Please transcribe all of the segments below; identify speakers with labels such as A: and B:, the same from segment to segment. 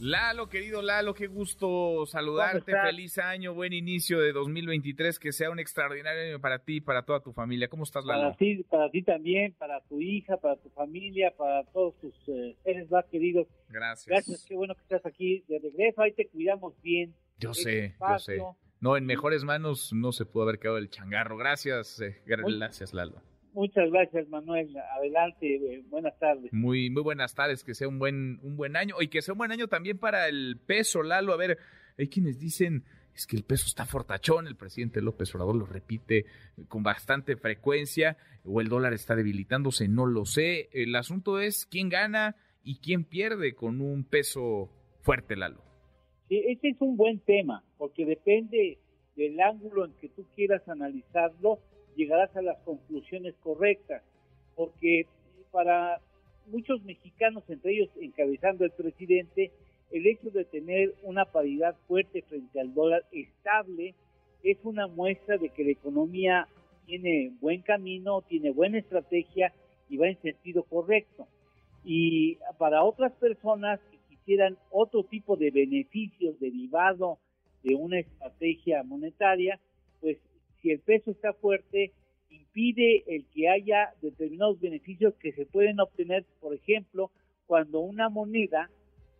A: Lalo, querido Lalo, qué gusto saludarte. Feliz año, buen inicio de 2023, que sea un extraordinario año para ti y para toda tu familia. ¿Cómo estás, Lalo?
B: Para ti, para ti también, para tu hija, para tu familia, para todos tus eh, seres más queridos.
A: Gracias.
B: Gracias, qué bueno que estás aquí de regreso. Ahí te cuidamos bien.
A: Yo sé, yo sé. No, en mejores manos no se pudo haber quedado el changarro. Gracias, eh, gracias, Lalo.
B: Muchas gracias, Manuel. Adelante, eh, buenas tardes.
A: Muy, muy buenas tardes, que sea un buen, un buen año y que sea un buen año también para el peso, Lalo. A ver, hay quienes dicen es que el peso está fortachón, el presidente López Obrador lo repite con bastante frecuencia, o el dólar está debilitándose, no lo sé. El asunto es quién gana y quién pierde con un peso fuerte, Lalo.
B: Sí, ese es un buen tema, porque depende del ángulo en que tú quieras analizarlo llegarás a las conclusiones correctas, porque para muchos mexicanos, entre ellos encabezando el presidente, el hecho de tener una paridad fuerte frente al dólar estable es una muestra de que la economía tiene buen camino, tiene buena estrategia y va en sentido correcto. Y para otras personas que quisieran otro tipo de beneficios derivado de una estrategia monetaria, pues si el peso está fuerte, impide el que haya determinados beneficios que se pueden obtener, por ejemplo, cuando una moneda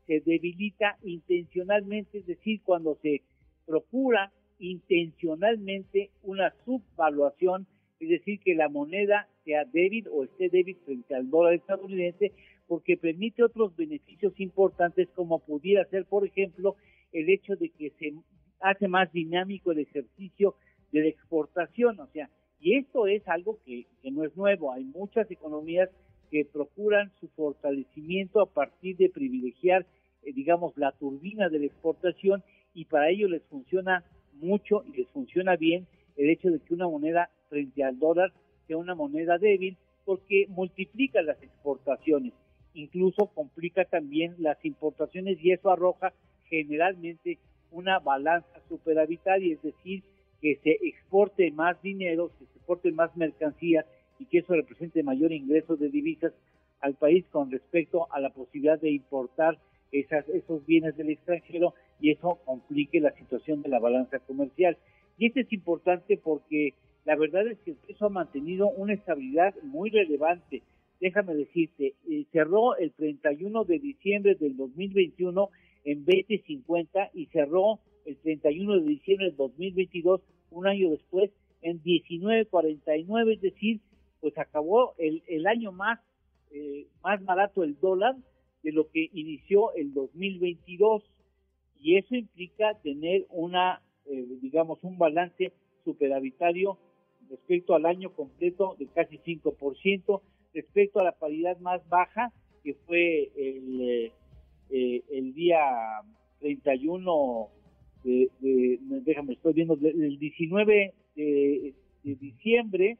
B: se debilita intencionalmente, es decir, cuando se procura intencionalmente una subvaluación, es decir, que la moneda sea débil o esté débil frente al dólar estadounidense, porque permite otros beneficios importantes como pudiera ser, por ejemplo, el hecho de que se hace más dinámico el ejercicio de la exportación, o sea, y esto es algo que, no es nuevo, hay muchas economías que procuran su fortalecimiento a partir de privilegiar, eh, digamos, la turbina de la exportación y para ello les funciona mucho y les funciona bien el hecho de que una moneda frente al dólar sea una moneda débil porque multiplica las exportaciones, incluso complica también las importaciones y eso arroja generalmente una balanza superavitaria, es decir, que se exporte más dinero, que se exporte más mercancías y que eso represente mayor ingreso de divisas al país con respecto a la posibilidad de importar esas, esos bienes del extranjero y eso complique la situación de la balanza comercial. Y esto es importante porque la verdad es que el peso ha mantenido una estabilidad muy relevante. Déjame decirte, eh, cerró el 31 de diciembre del 2021 en 20.50 y cerró el 31 de diciembre del 2022, un año después, en 19.49, es decir, pues acabó el, el año más, eh, más barato el dólar de lo que inició el 2022 y eso implica tener una, eh, digamos, un balance superavitario respecto al año completo de casi 5%, respecto a la paridad más baja que fue el, eh, el día 31 de, déjame, estoy viendo, el 19 de, diciembre,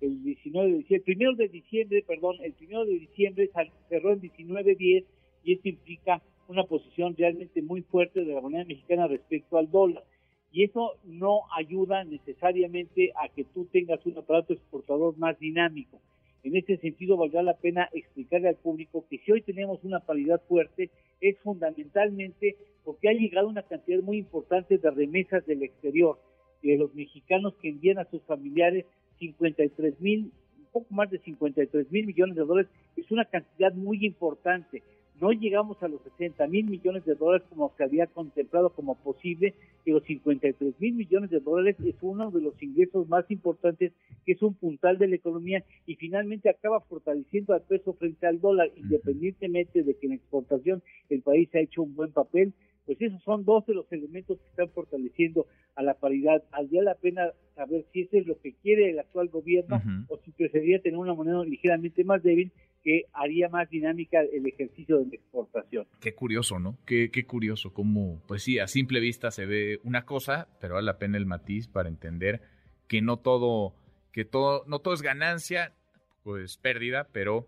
B: el 19 de diciembre, el primero de diciembre, perdón, el primero de diciembre cerró en 19.10 y esto implica una posición realmente muy fuerte de la moneda mexicana respecto al dólar. Y eso no ayuda necesariamente a que tú tengas un aparato exportador más dinámico. En ese sentido, valdrá la pena explicarle al público que si hoy tenemos una paridad fuerte, es fundamentalmente porque ha llegado una cantidad muy importante de remesas del exterior, de los mexicanos que envían a sus familiares 53 mil, un poco más de 53 mil millones de dólares, es una cantidad muy importante no llegamos a los 60 mil millones de dólares como se había contemplado como posible, y los 53 mil millones de dólares es uno de los ingresos más importantes, que es un puntal de la economía y finalmente acaba fortaleciendo al peso frente al dólar, independientemente de que en exportación el país ha hecho un buen papel, pues esos son dos de los elementos que están fortaleciendo a la paridad. Valdría la pena saber si eso es lo que quiere el actual gobierno o si preferiría tener una moneda ligeramente más débil que haría más dinámica el ejercicio de la exportación.
A: Qué curioso, ¿no? Qué, qué curioso cómo, pues sí, a simple vista se ve una cosa, pero vale la pena el matiz para entender que no todo, que todo, no todo es ganancia, pues pérdida, pero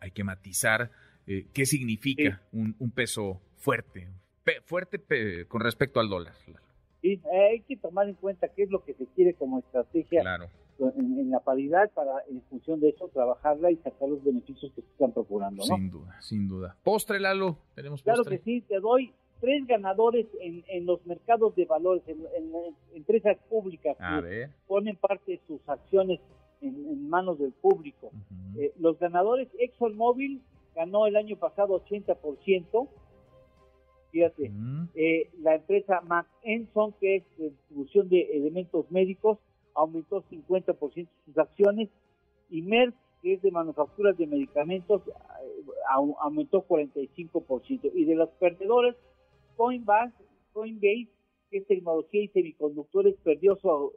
A: hay que matizar eh, qué significa un, peso fuerte, fuerte con respecto al dólar.
B: Sí, hay que tomar en cuenta qué es lo que se quiere como estrategia en, la paridad para, en función de eso, trabajarla y sacar los beneficios que se están procurando.
A: Sin duda, sin duda. Postre, Lalo, tenemos
B: postre. Claro que sí, te doy tres ganadores en, en los mercados de valores, en, empresas públicas que ponen parte de sus acciones en, manos del público. Eh, los ganadores, ExxonMobil ganó el año pasado 80%. Fíjate, eh, la empresa McEnson, que es distribución de elementos médicos, aumentó 50% sus acciones. Y Merck, que es de manufacturas de medicamentos, eh, aumentó 45%. Y de los perdedores, Coinbase, Coinbase, que es tecnología y semiconductores, perdió su,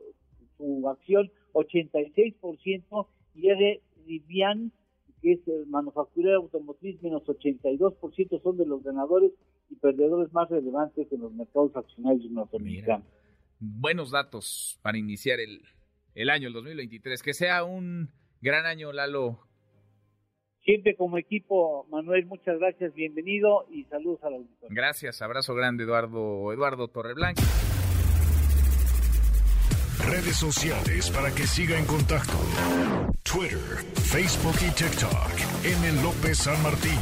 B: su acción 86% y es de Rivian, que es el manufacturero automotriz, menos 82% son de los ganadores y perdedores más relevantes en los mercados accionarios norteamericanos.
A: Buenos datos para iniciar el, el año, el 2023. Que sea un gran año, Lalo.
B: Siempre como equipo, Manuel, muchas gracias, bienvenido y saludos a la auditoría.
A: Gracias, abrazo grande, Eduardo, Eduardo Torreblanca
C: redes sociales para que siga en contacto: Twitter, Facebook y TikTok. M. López San Martín.